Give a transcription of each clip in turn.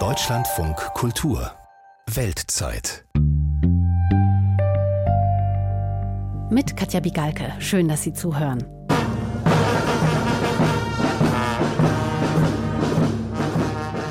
Deutschlandfunk Kultur Weltzeit Mit Katja Bigalke. Schön, dass Sie zuhören.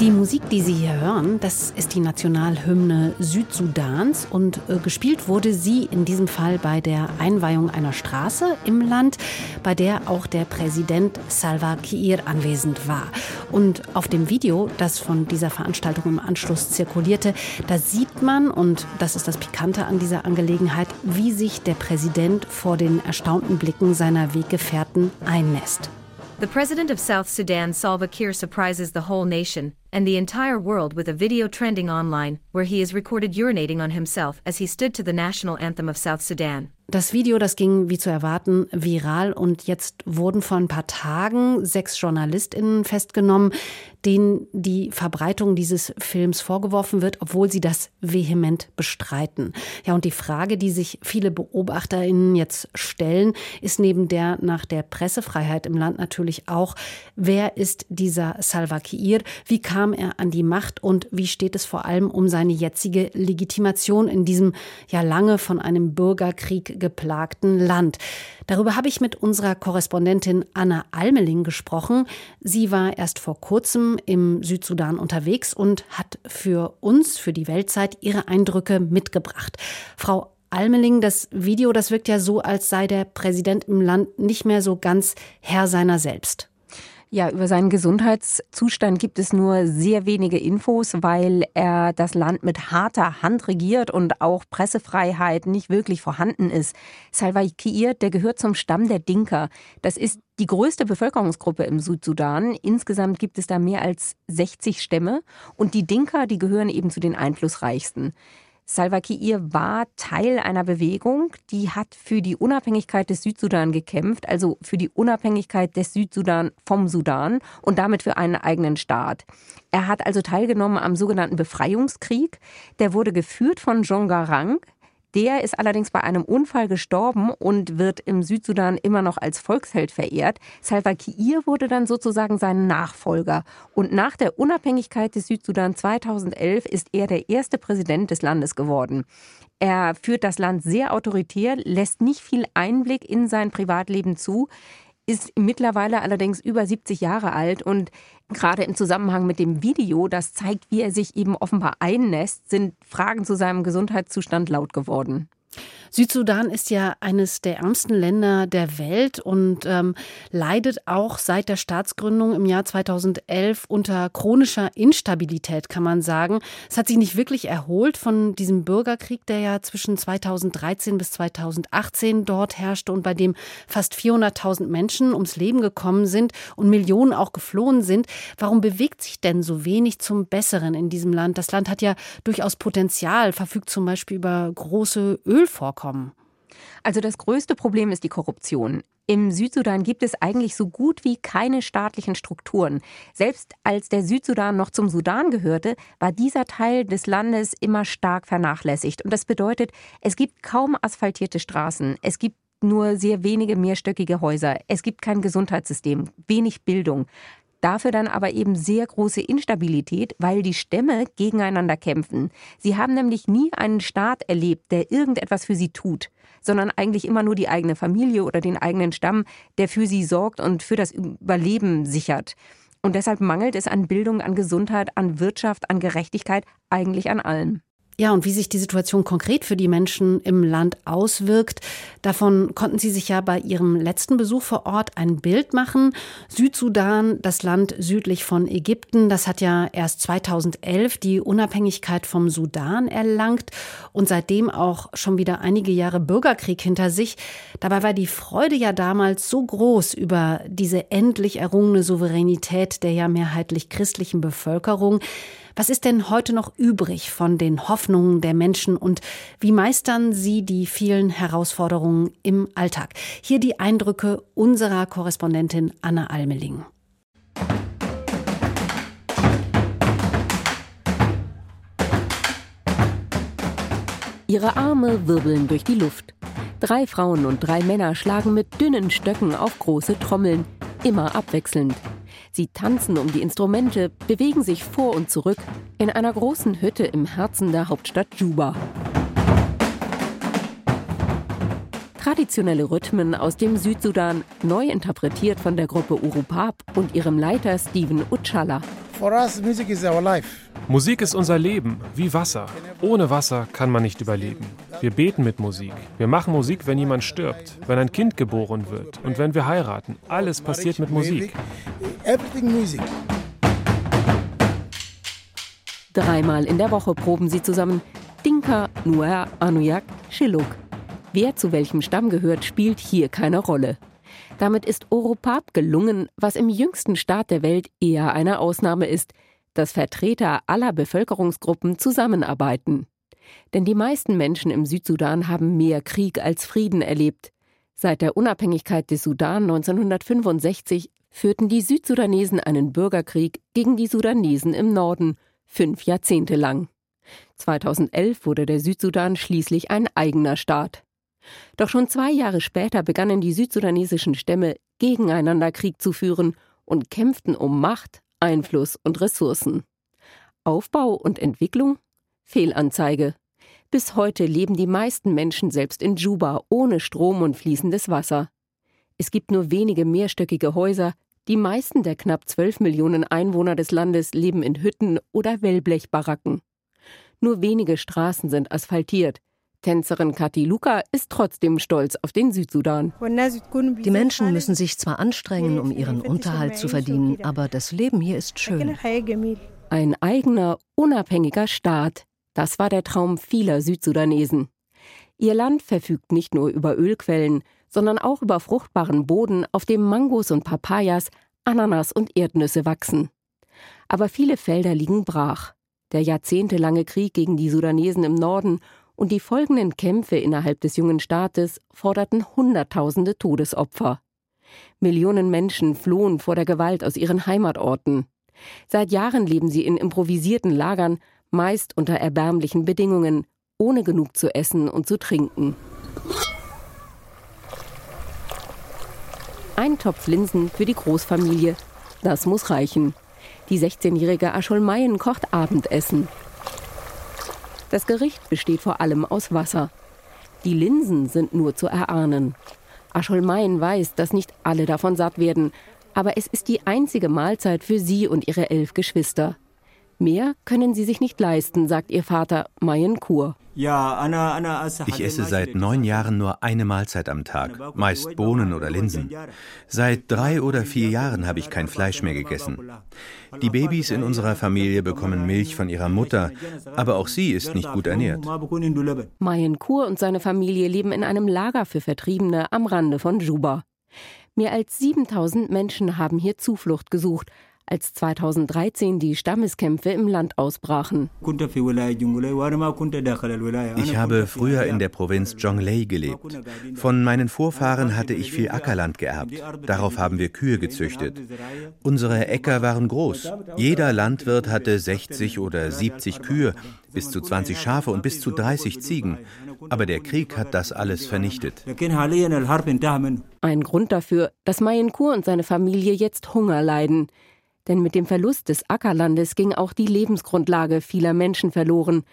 Die Musik, die Sie hier hören, das ist die Nationalhymne Südsudans und äh, gespielt wurde sie in diesem Fall bei der Einweihung einer Straße im Land, bei der auch der Präsident Salva Kiir anwesend war. Und auf dem Video, das von dieser Veranstaltung im Anschluss zirkulierte, da sieht man, und das ist das Pikante an dieser Angelegenheit, wie sich der Präsident vor den erstaunten Blicken seiner Weggefährten einnässt. The president of South Sudan, Salva Kiir, surprises the whole nation and the entire world with a video trending online where he is recorded urinating on himself as he stood to the national anthem of South Sudan. Das Video, das ging wie zu erwarten viral und jetzt wurden vor ein paar Tagen sechs JournalistInnen festgenommen, denen die Verbreitung dieses Films vorgeworfen wird, obwohl sie das vehement bestreiten. Ja, und die Frage, die sich viele BeobachterInnen jetzt stellen, ist neben der nach der Pressefreiheit im Land natürlich auch, wer ist dieser Salva Kiir? Wie kam er an die Macht und wie steht es vor allem um seine jetzige Legitimation in diesem ja lange von einem Bürgerkrieg geplagten Land. Darüber habe ich mit unserer Korrespondentin Anna Almeling gesprochen. Sie war erst vor kurzem im Südsudan unterwegs und hat für uns, für die Weltzeit, ihre Eindrücke mitgebracht. Frau Almeling, das Video, das wirkt ja so, als sei der Präsident im Land nicht mehr so ganz Herr seiner selbst. Ja, über seinen Gesundheitszustand gibt es nur sehr wenige Infos, weil er das Land mit harter Hand regiert und auch Pressefreiheit nicht wirklich vorhanden ist. Salva Kiir, der gehört zum Stamm der Dinka. Das ist die größte Bevölkerungsgruppe im Südsudan. Insgesamt gibt es da mehr als 60 Stämme und die Dinka, die gehören eben zu den einflussreichsten. Salva Kiir war Teil einer Bewegung, die hat für die Unabhängigkeit des Südsudan gekämpft, also für die Unabhängigkeit des Südsudan vom Sudan und damit für einen eigenen Staat. Er hat also teilgenommen am sogenannten Befreiungskrieg. Der wurde geführt von John Garang, der ist allerdings bei einem Unfall gestorben und wird im Südsudan immer noch als Volksheld verehrt. Salva Kiir wurde dann sozusagen sein Nachfolger. Und nach der Unabhängigkeit des Südsudan 2011 ist er der erste Präsident des Landes geworden. Er führt das Land sehr autoritär, lässt nicht viel Einblick in sein Privatleben zu ist mittlerweile allerdings über 70 Jahre alt und gerade im Zusammenhang mit dem Video, das zeigt, wie er sich eben offenbar einnässt, sind Fragen zu seinem Gesundheitszustand laut geworden. Südsudan ist ja eines der ärmsten Länder der Welt und ähm, leidet auch seit der Staatsgründung im Jahr 2011 unter chronischer Instabilität, kann man sagen. Es hat sich nicht wirklich erholt von diesem Bürgerkrieg, der ja zwischen 2013 bis 2018 dort herrschte und bei dem fast 400.000 Menschen ums Leben gekommen sind und Millionen auch geflohen sind. Warum bewegt sich denn so wenig zum Besseren in diesem Land? Das Land hat ja durchaus Potenzial, verfügt zum Beispiel über große Ölvorkommen kommen? Also das größte Problem ist die Korruption. Im Südsudan gibt es eigentlich so gut wie keine staatlichen Strukturen. Selbst als der Südsudan noch zum Sudan gehörte, war dieser Teil des Landes immer stark vernachlässigt. Und das bedeutet, es gibt kaum asphaltierte Straßen, es gibt nur sehr wenige mehrstöckige Häuser, es gibt kein Gesundheitssystem, wenig Bildung. Dafür dann aber eben sehr große Instabilität, weil die Stämme gegeneinander kämpfen. Sie haben nämlich nie einen Staat erlebt, der irgendetwas für sie tut, sondern eigentlich immer nur die eigene Familie oder den eigenen Stamm, der für sie sorgt und für das Überleben sichert. Und deshalb mangelt es an Bildung, an Gesundheit, an Wirtschaft, an Gerechtigkeit, eigentlich an allem. Ja, und wie sich die Situation konkret für die Menschen im Land auswirkt, davon konnten Sie sich ja bei Ihrem letzten Besuch vor Ort ein Bild machen. Südsudan, das Land südlich von Ägypten, das hat ja erst 2011 die Unabhängigkeit vom Sudan erlangt und seitdem auch schon wieder einige Jahre Bürgerkrieg hinter sich. Dabei war die Freude ja damals so groß über diese endlich errungene Souveränität der ja mehrheitlich christlichen Bevölkerung. Was ist denn heute noch übrig von den Hoffnungen der Menschen und wie meistern sie die vielen Herausforderungen im Alltag? Hier die Eindrücke unserer Korrespondentin Anna Almeling. Ihre Arme wirbeln durch die Luft. Drei Frauen und drei Männer schlagen mit dünnen Stöcken auf große Trommeln, immer abwechselnd. Sie tanzen um die Instrumente, bewegen sich vor und zurück in einer großen Hütte im Herzen der Hauptstadt Juba. Traditionelle Rhythmen aus dem Südsudan, neu interpretiert von der Gruppe Urupap und ihrem Leiter Steven Uchala. Musik ist unser Leben, wie Wasser. Ohne Wasser kann man nicht überleben. Wir beten mit Musik. Wir machen Musik, wenn jemand stirbt, wenn ein Kind geboren wird und wenn wir heiraten. Alles passiert mit Musik. Dreimal in der Woche proben sie zusammen. Dinka, Nuer, Anuyak, Shiluk. Wer zu welchem Stamm gehört, spielt hier keine Rolle. Damit ist Oropap gelungen, was im jüngsten Staat der Welt eher eine Ausnahme ist, dass Vertreter aller Bevölkerungsgruppen zusammenarbeiten. Denn die meisten Menschen im Südsudan haben mehr Krieg als Frieden erlebt. Seit der Unabhängigkeit des Sudan 1965 führten die Südsudanesen einen Bürgerkrieg gegen die Sudanesen im Norden, fünf Jahrzehnte lang. 2011 wurde der Südsudan schließlich ein eigener Staat. Doch schon zwei Jahre später begannen die südsudanesischen Stämme gegeneinander Krieg zu führen und kämpften um Macht, Einfluss und Ressourcen. Aufbau und Entwicklung? Fehlanzeige. Bis heute leben die meisten Menschen selbst in Juba ohne Strom und fließendes Wasser. Es gibt nur wenige mehrstöckige Häuser, die meisten der knapp 12 Millionen Einwohner des Landes leben in Hütten oder Wellblechbaracken. Nur wenige Straßen sind asphaltiert, Tänzerin Kati Luka ist trotzdem stolz auf den Südsudan. Die Menschen müssen sich zwar anstrengen, um ihren Unterhalt zu verdienen, aber das Leben hier ist schön. Ein eigener, unabhängiger Staat. Das war der Traum vieler Südsudanesen. Ihr Land verfügt nicht nur über Ölquellen, sondern auch über fruchtbaren Boden, auf dem Mangos und Papayas, Ananas und Erdnüsse wachsen. Aber viele Felder liegen brach. Der jahrzehntelange Krieg gegen die Sudanesen im Norden und die folgenden Kämpfe innerhalb des jungen Staates forderten Hunderttausende Todesopfer. Millionen Menschen flohen vor der Gewalt aus ihren Heimatorten. Seit Jahren leben sie in improvisierten Lagern, meist unter erbärmlichen Bedingungen, ohne genug zu essen und zu trinken. Ein Topf Linsen für die Großfamilie, das muss reichen. Die 16-jährige Ascholmeien kocht Abendessen. Das Gericht besteht vor allem aus Wasser. Die Linsen sind nur zu erahnen. Ascholmein weiß, dass nicht alle davon satt werden, aber es ist die einzige Mahlzeit für sie und ihre elf Geschwister. Mehr können sie sich nicht leisten, sagt ihr Vater Mayen Kur. Ich esse seit neun Jahren nur eine Mahlzeit am Tag, meist Bohnen oder Linsen. Seit drei oder vier Jahren habe ich kein Fleisch mehr gegessen. Die Babys in unserer Familie bekommen Milch von ihrer Mutter, aber auch sie ist nicht gut ernährt. Mayen Kur und seine Familie leben in einem Lager für Vertriebene am Rande von Juba. Mehr als 7000 Menschen haben hier Zuflucht gesucht, als 2013 die Stammeskämpfe im Land ausbrachen. Ich habe früher in der Provinz Jonglei gelebt. Von meinen Vorfahren hatte ich viel Ackerland geerbt. Darauf haben wir Kühe gezüchtet. Unsere Äcker waren groß. Jeder Landwirt hatte 60 oder 70 Kühe, bis zu 20 Schafe und bis zu 30 Ziegen. Aber der Krieg hat das alles vernichtet. Ein Grund dafür, dass Mayenkur und seine Familie jetzt Hunger leiden. Denn mit dem Verlust des Ackerlandes ging auch die Lebensgrundlage vieler Menschen verloren.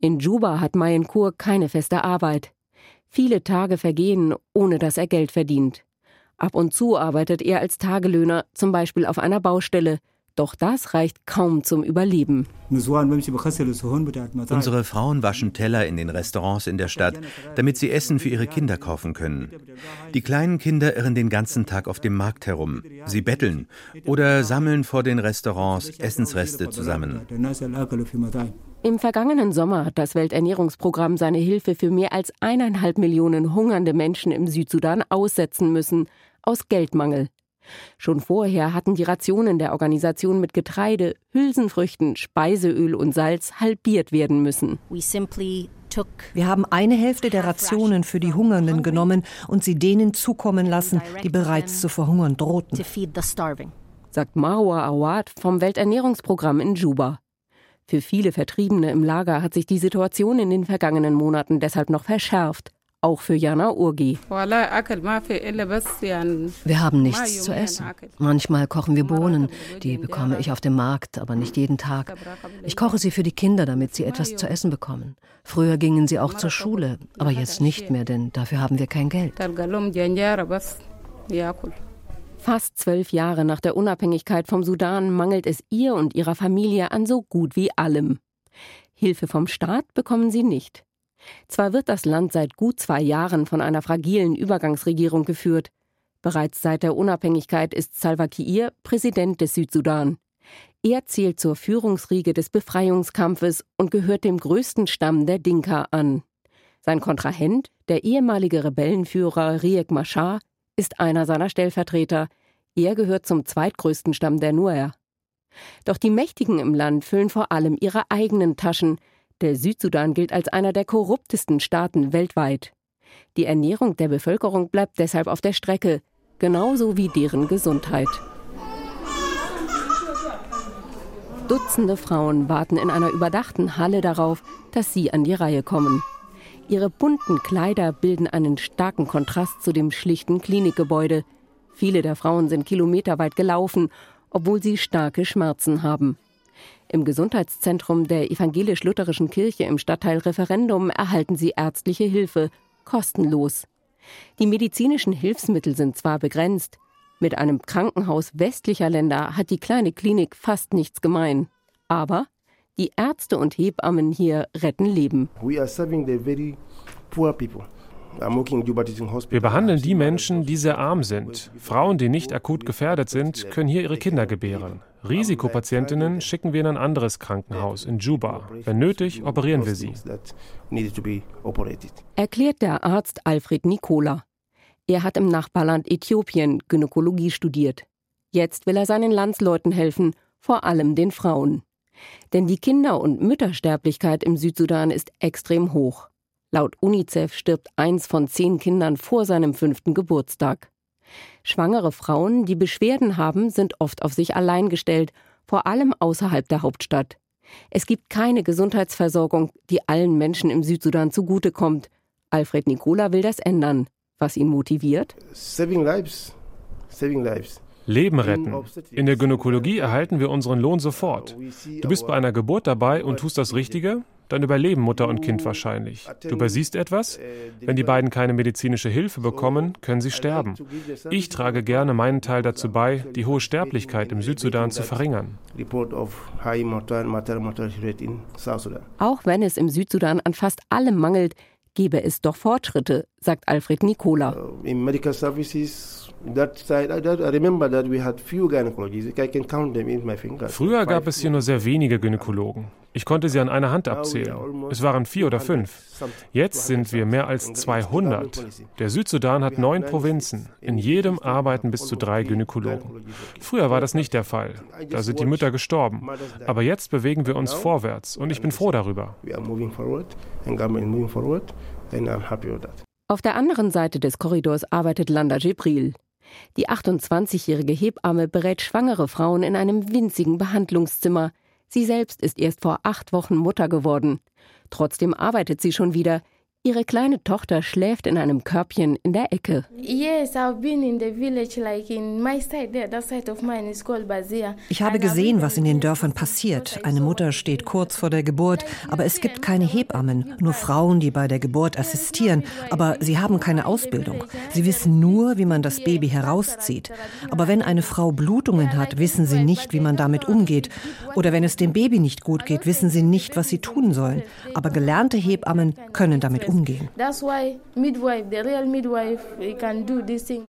In Juba hat Mayenkur keine feste Arbeit. Viele Tage vergehen, ohne dass er Geld verdient. Ab und zu arbeitet er als Tagelöhner, zum Beispiel auf einer Baustelle. Doch das reicht kaum zum Überleben. Unsere Frauen waschen Teller in den Restaurants in der Stadt, damit sie Essen für ihre Kinder kaufen können. Die kleinen Kinder irren den ganzen Tag auf dem Markt herum. Sie betteln oder sammeln vor den Restaurants Essensreste zusammen. Im vergangenen Sommer hat das Welternährungsprogramm seine Hilfe für mehr als eineinhalb Millionen hungernde Menschen im Südsudan aussetzen müssen, aus Geldmangel. Schon vorher hatten die Rationen der Organisation mit Getreide, Hülsenfrüchten, Speiseöl und Salz halbiert werden müssen. Wir haben eine Hälfte der Rationen für die Hungernden genommen und sie denen zukommen lassen, die bereits zu verhungern drohten, sagt Marwa Awad vom Welternährungsprogramm in Juba. Für viele Vertriebene im Lager hat sich die Situation in den vergangenen Monaten deshalb noch verschärft, auch für Jana Urgi. Wir haben nichts zu essen. Manchmal kochen wir Bohnen, die bekomme ich auf dem Markt, aber nicht jeden Tag. Ich koche sie für die Kinder, damit sie etwas zu essen bekommen. Früher gingen sie auch zur Schule, aber jetzt nicht mehr, denn dafür haben wir kein Geld. Fast zwölf Jahre nach der Unabhängigkeit vom Sudan mangelt es ihr und ihrer Familie an so gut wie allem. Hilfe vom Staat bekommen sie nicht. Zwar wird das Land seit gut zwei Jahren von einer fragilen Übergangsregierung geführt. Bereits seit der Unabhängigkeit ist Salva Kiir Präsident des Südsudan. Er zählt zur Führungsriege des Befreiungskampfes und gehört dem größten Stamm der Dinka an. Sein Kontrahent, der ehemalige Rebellenführer Riek Machar, ist einer seiner Stellvertreter. Er gehört zum zweitgrößten Stamm der Nuer. Doch die Mächtigen im Land füllen vor allem ihre eigenen Taschen. Der Südsudan gilt als einer der korruptesten Staaten weltweit. Die Ernährung der Bevölkerung bleibt deshalb auf der Strecke, genauso wie deren Gesundheit. Dutzende Frauen warten in einer überdachten Halle darauf, dass sie an die Reihe kommen. Ihre bunten Kleider bilden einen starken Kontrast zu dem schlichten Klinikgebäude. Viele der Frauen sind kilometerweit gelaufen obwohl sie starke Schmerzen haben. Im Gesundheitszentrum der evangelisch-lutherischen Kirche im Stadtteil Referendum erhalten sie ärztliche Hilfe, kostenlos. Die medizinischen Hilfsmittel sind zwar begrenzt, mit einem Krankenhaus westlicher Länder hat die kleine Klinik fast nichts gemein. Aber die Ärzte und Hebammen hier retten Leben. Wir behandeln die Menschen, die sehr arm sind. Frauen, die nicht akut gefährdet sind, können hier ihre Kinder gebären. Risikopatientinnen schicken wir in ein anderes Krankenhaus in Juba. Wenn nötig, operieren wir sie. Erklärt der Arzt Alfred Nikola. Er hat im Nachbarland Äthiopien Gynäkologie studiert. Jetzt will er seinen Landsleuten helfen, vor allem den Frauen. Denn die Kinder- und Müttersterblichkeit im Südsudan ist extrem hoch. Laut UNICEF stirbt eins von zehn Kindern vor seinem fünften Geburtstag. Schwangere Frauen, die Beschwerden haben, sind oft auf sich allein gestellt, vor allem außerhalb der Hauptstadt. Es gibt keine Gesundheitsversorgung, die allen Menschen im Südsudan zugutekommt. Alfred Nicola will das ändern. Was ihn motiviert? Saving lives. Saving lives. Leben retten. In der Gynäkologie erhalten wir unseren Lohn sofort. Du bist bei einer Geburt dabei und tust das Richtige, dann überleben Mutter und Kind wahrscheinlich. Du übersiehst etwas? Wenn die beiden keine medizinische Hilfe bekommen, können sie sterben. Ich trage gerne meinen Teil dazu bei, die hohe Sterblichkeit im Südsudan zu verringern. Auch wenn es im Südsudan an fast allem mangelt, gebe es doch Fortschritte, sagt Alfred Nicola. Uh, Früher gab es hier nur sehr wenige Gynäkologen. Ich konnte sie an einer Hand abzählen. Es waren vier oder fünf. Jetzt sind wir mehr als 200. Der Südsudan hat neun Provinzen. In jedem arbeiten bis zu drei Gynäkologen. Früher war das nicht der Fall. Da sind die Mütter gestorben. Aber jetzt bewegen wir uns vorwärts und ich bin froh darüber. Auf der anderen Seite des Korridors arbeitet Landa Jibril. Die 28-jährige Hebamme berät schwangere Frauen in einem winzigen Behandlungszimmer. Sie selbst ist erst vor acht Wochen Mutter geworden. Trotzdem arbeitet sie schon wieder. Ihre kleine Tochter schläft in einem Körbchen in der Ecke. Ich habe gesehen, was in den Dörfern passiert. Eine Mutter steht kurz vor der Geburt, aber es gibt keine Hebammen, nur Frauen, die bei der Geburt assistieren, aber sie haben keine Ausbildung. Sie wissen nur, wie man das Baby herauszieht. Aber wenn eine Frau Blutungen hat, wissen sie nicht, wie man damit umgeht. Oder wenn es dem Baby nicht gut geht, wissen sie nicht, was sie tun sollen. Aber gelernte Hebammen können damit umgehen umgehen.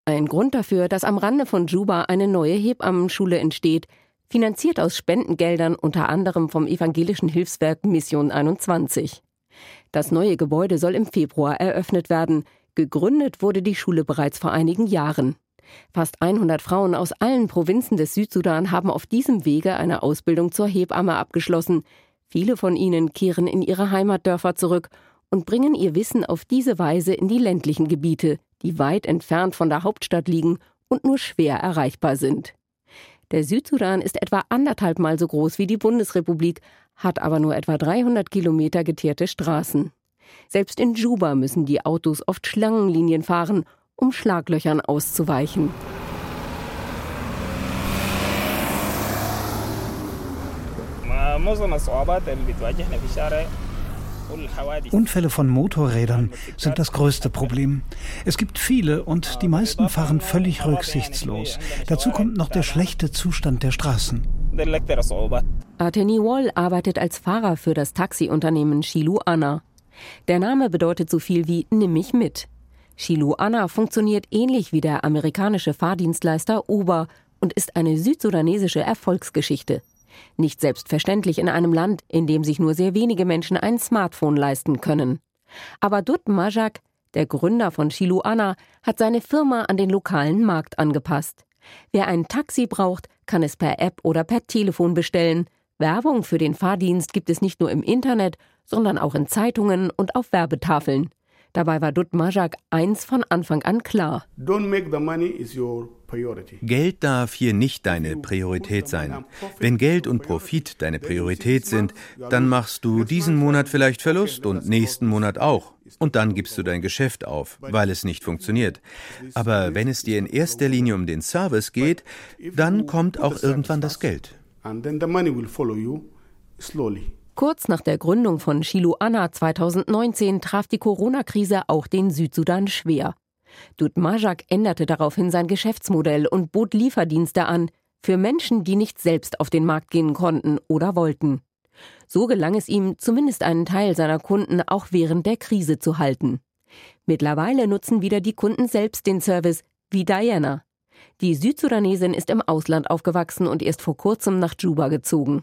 Ein Grund dafür, dass am Rande von Juba eine neue Hebammenschule entsteht, finanziert aus Spendengeldern unter anderem vom evangelischen Hilfswerk Mission 21. Das neue Gebäude soll im Februar eröffnet werden. Gegründet wurde die Schule bereits vor einigen Jahren. Fast 100 Frauen aus allen Provinzen des Südsudan haben auf diesem Wege eine Ausbildung zur Hebamme abgeschlossen. Viele von ihnen kehren in ihre Heimatdörfer zurück und bringen ihr Wissen auf diese Weise in die ländlichen Gebiete, die weit entfernt von der Hauptstadt liegen und nur schwer erreichbar sind. Der Südsudan ist etwa anderthalb Mal so groß wie die Bundesrepublik, hat aber nur etwa 300 Kilometer geteerte Straßen. Selbst in Juba müssen die Autos oft Schlangenlinien fahren, um Schlaglöchern auszuweichen. Unfälle von Motorrädern sind das größte Problem. Es gibt viele und die meisten fahren völlig rücksichtslos. Dazu kommt noch der schlechte Zustand der Straßen. Ateni Wall arbeitet als Fahrer für das Taxiunternehmen Shilu Anna. Der Name bedeutet so viel wie Nimm mich mit. Shilu Anna funktioniert ähnlich wie der amerikanische Fahrdienstleister Uber und ist eine südsudanesische Erfolgsgeschichte. Nicht selbstverständlich in einem Land, in dem sich nur sehr wenige Menschen ein Smartphone leisten können. Aber Dut Majak, der Gründer von Shilu Anna, hat seine Firma an den lokalen Markt angepasst. Wer ein Taxi braucht, kann es per App oder per Telefon bestellen. Werbung für den Fahrdienst gibt es nicht nur im Internet, sondern auch in Zeitungen und auf Werbetafeln. Dabei war Dut Majak eins von Anfang an klar. Geld darf hier nicht deine Priorität sein. Wenn Geld und Profit deine Priorität sind, dann machst du diesen Monat vielleicht Verlust und nächsten Monat auch. Und dann gibst du dein Geschäft auf, weil es nicht funktioniert. Aber wenn es dir in erster Linie um den Service geht, dann kommt auch irgendwann das Geld. And then the money will follow you slowly. Kurz nach der Gründung von Shilu Anna 2019 traf die Corona-Krise auch den Südsudan schwer. Dut Majak änderte daraufhin sein Geschäftsmodell und bot Lieferdienste an für Menschen, die nicht selbst auf den Markt gehen konnten oder wollten. So gelang es ihm, zumindest einen Teil seiner Kunden auch während der Krise zu halten. Mittlerweile nutzen wieder die Kunden selbst den Service, wie Diana. Die Südsudanesin ist im Ausland aufgewachsen und erst vor kurzem nach Juba gezogen.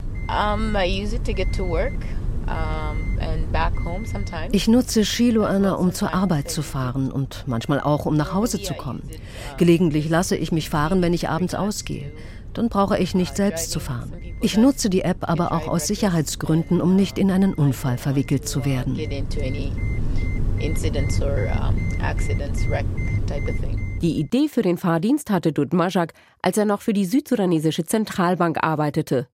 Ich nutze Shiloana, um zur Arbeit zu fahren und manchmal auch, um nach Hause zu kommen. Gelegentlich lasse ich mich fahren, wenn ich abends ausgehe. Dann brauche ich nicht selbst zu fahren. Ich nutze die App aber auch aus Sicherheitsgründen, um nicht in einen Unfall verwickelt zu werden. Die Idee für den Fahrdienst hatte Dudmajak, als er noch für die südsudanesische Zentralbank arbeitete.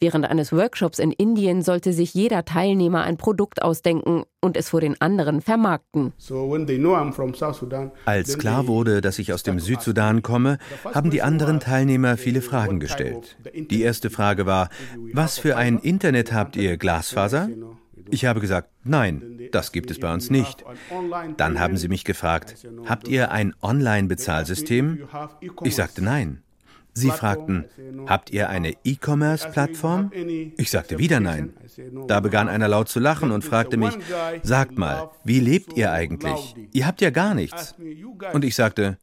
Während eines Workshops in Indien sollte sich jeder Teilnehmer ein Produkt ausdenken und es vor den anderen vermarkten. Als klar wurde, dass ich aus dem Südsudan komme, haben die anderen Teilnehmer viele Fragen gestellt. Die erste Frage war, was für ein Internet habt ihr, Glasfaser? Ich habe gesagt, nein, das gibt es bei uns nicht. Dann haben sie mich gefragt, habt ihr ein Online-Bezahlsystem? Ich sagte nein. Sie fragten, habt ihr eine E-Commerce-Plattform? Ich sagte wieder nein. Da begann einer laut zu lachen und fragte mich, sagt mal, wie lebt ihr eigentlich? Ihr habt ja gar nichts. Und ich sagte,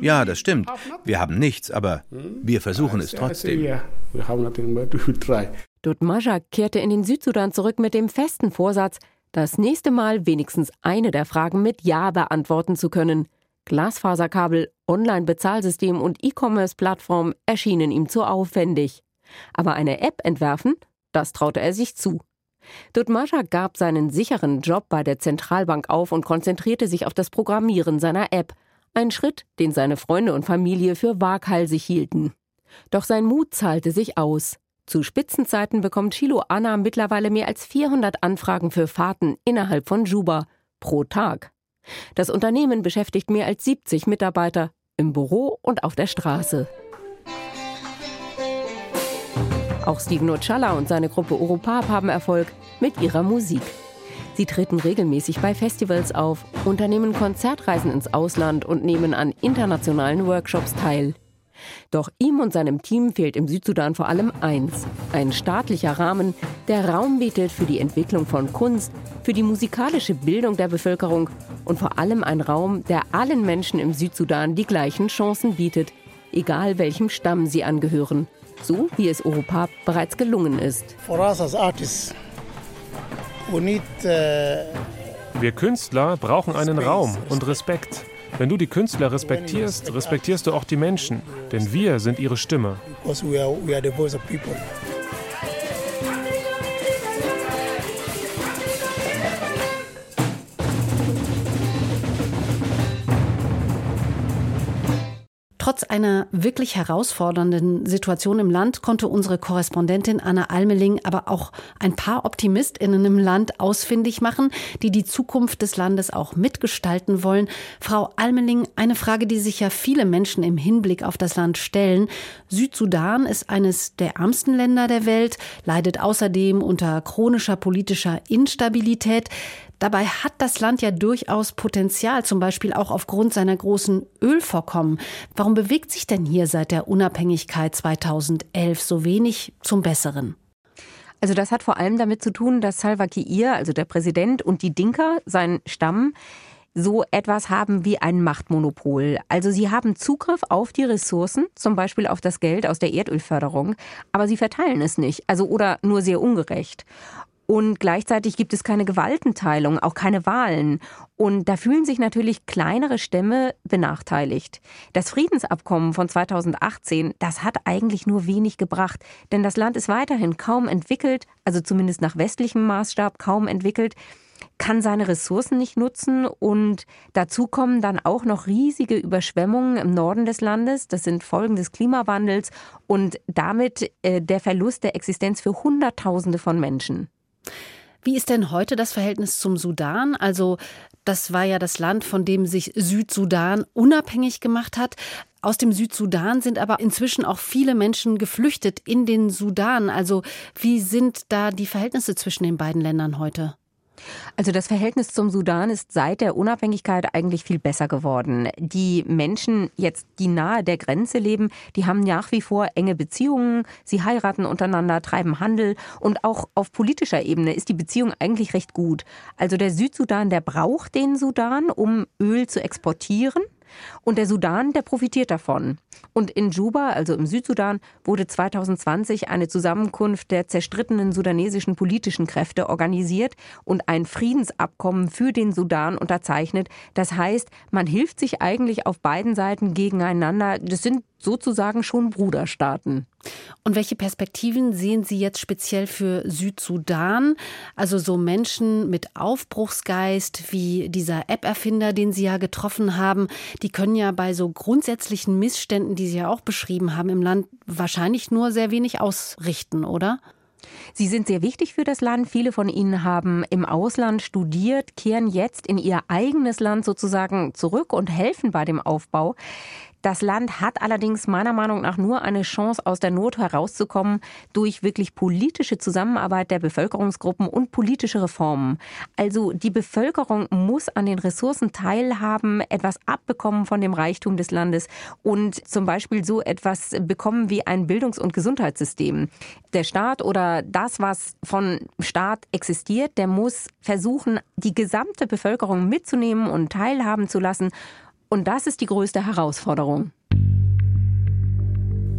ja, das stimmt, wir haben nichts, aber wir versuchen es trotzdem. Dutmaja kehrte in den Südsudan zurück mit dem festen Vorsatz, das nächste Mal wenigstens eine der Fragen mit Ja beantworten zu können. Glasfaserkabel, Online-Bezahlsystem und E-Commerce-Plattform erschienen ihm zu aufwendig. Aber eine App entwerfen, das traute er sich zu. Dutmascha gab seinen sicheren Job bei der Zentralbank auf und konzentrierte sich auf das Programmieren seiner App. Ein Schritt, den seine Freunde und Familie für waghalsig hielten. Doch sein Mut zahlte sich aus. Zu Spitzenzeiten bekommt Chilo Anna mittlerweile mehr als 400 Anfragen für Fahrten innerhalb von Juba pro Tag. Das Unternehmen beschäftigt mehr als 70 Mitarbeiter im Büro und auf der Straße. Auch Steven Ochala und seine Gruppe Europap haben Erfolg mit ihrer Musik. Sie treten regelmäßig bei Festivals auf, unternehmen Konzertreisen ins Ausland und nehmen an internationalen Workshops teil. Doch ihm und seinem Team fehlt im Südsudan vor allem eins: ein staatlicher Rahmen, der Raum bietet für die Entwicklung von Kunst, für die musikalische Bildung der Bevölkerung und vor allem ein Raum, der allen Menschen im Südsudan die gleichen Chancen bietet, egal welchem Stamm sie angehören. So wie es Europap bereits gelungen ist. Uh, Wir Künstler brauchen einen Raum und Respekt. Wenn du die Künstler respektierst, respektierst du auch die Menschen, denn wir sind ihre Stimme. Trotz einer wirklich herausfordernden Situation im Land konnte unsere Korrespondentin Anna Almeling aber auch ein paar Optimistinnen im Land ausfindig machen, die die Zukunft des Landes auch mitgestalten wollen. Frau Almeling, eine Frage, die sich ja viele Menschen im Hinblick auf das Land stellen. Südsudan ist eines der ärmsten Länder der Welt, leidet außerdem unter chronischer politischer Instabilität. Dabei hat das Land ja durchaus Potenzial, zum Beispiel auch aufgrund seiner großen Ölvorkommen. Warum bewegt sich denn hier seit der Unabhängigkeit 2011 so wenig zum Besseren? Also das hat vor allem damit zu tun, dass Salva Kiir, also der Präsident und die Dinka, sein Stamm, so etwas haben wie ein Machtmonopol. Also sie haben Zugriff auf die Ressourcen, zum Beispiel auf das Geld aus der Erdölförderung, aber sie verteilen es nicht, also oder nur sehr ungerecht. Und gleichzeitig gibt es keine Gewaltenteilung, auch keine Wahlen. Und da fühlen sich natürlich kleinere Stämme benachteiligt. Das Friedensabkommen von 2018, das hat eigentlich nur wenig gebracht, denn das Land ist weiterhin kaum entwickelt, also zumindest nach westlichem Maßstab kaum entwickelt kann seine Ressourcen nicht nutzen und dazu kommen dann auch noch riesige Überschwemmungen im Norden des Landes. Das sind Folgen des Klimawandels und damit äh, der Verlust der Existenz für Hunderttausende von Menschen. Wie ist denn heute das Verhältnis zum Sudan? Also das war ja das Land, von dem sich Südsudan unabhängig gemacht hat. Aus dem Südsudan sind aber inzwischen auch viele Menschen geflüchtet in den Sudan. Also wie sind da die Verhältnisse zwischen den beiden Ländern heute? Also das Verhältnis zum Sudan ist seit der Unabhängigkeit eigentlich viel besser geworden. Die Menschen jetzt, die nahe der Grenze leben, die haben nach wie vor enge Beziehungen, sie heiraten untereinander, treiben Handel und auch auf politischer Ebene ist die Beziehung eigentlich recht gut. Also der Südsudan, der braucht den Sudan, um Öl zu exportieren. Und der Sudan, der profitiert davon. Und in Juba, also im Südsudan, wurde 2020 eine Zusammenkunft der zerstrittenen sudanesischen politischen Kräfte organisiert und ein Friedensabkommen für den Sudan unterzeichnet. Das heißt, man hilft sich eigentlich auf beiden Seiten gegeneinander. Das sind sozusagen schon Bruderstaaten. Und welche Perspektiven sehen Sie jetzt speziell für Südsudan? Also so Menschen mit Aufbruchsgeist wie dieser App-Erfinder, den Sie ja getroffen haben, die können ja bei so grundsätzlichen Missständen, die Sie ja auch beschrieben haben, im Land wahrscheinlich nur sehr wenig ausrichten, oder? Sie sind sehr wichtig für das Land. Viele von ihnen haben im Ausland studiert, kehren jetzt in ihr eigenes Land sozusagen zurück und helfen bei dem Aufbau. Das Land hat allerdings meiner Meinung nach nur eine Chance, aus der Not herauszukommen, durch wirklich politische Zusammenarbeit der Bevölkerungsgruppen und politische Reformen. Also die Bevölkerung muss an den Ressourcen teilhaben, etwas abbekommen von dem Reichtum des Landes und zum Beispiel so etwas bekommen wie ein Bildungs- und Gesundheitssystem. Der Staat oder das, was von Staat existiert, der muss versuchen, die gesamte Bevölkerung mitzunehmen und teilhaben zu lassen und das ist die größte Herausforderung.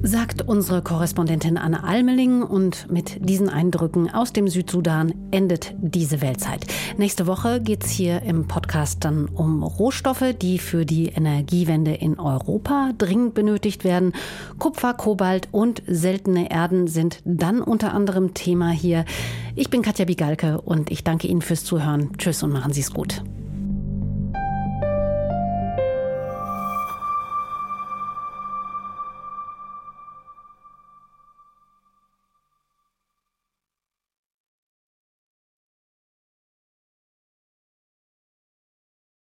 Sagt unsere Korrespondentin Anne Almeling und mit diesen Eindrücken aus dem Südsudan endet diese Weltzeit. Nächste Woche geht es hier im Podcast dann um Rohstoffe, die für die Energiewende in Europa dringend benötigt werden. Kupfer, Kobalt und seltene Erden sind dann unter anderem Thema hier. Ich bin Katja Bigalke und ich danke Ihnen fürs Zuhören. Tschüss und machen Sie es gut.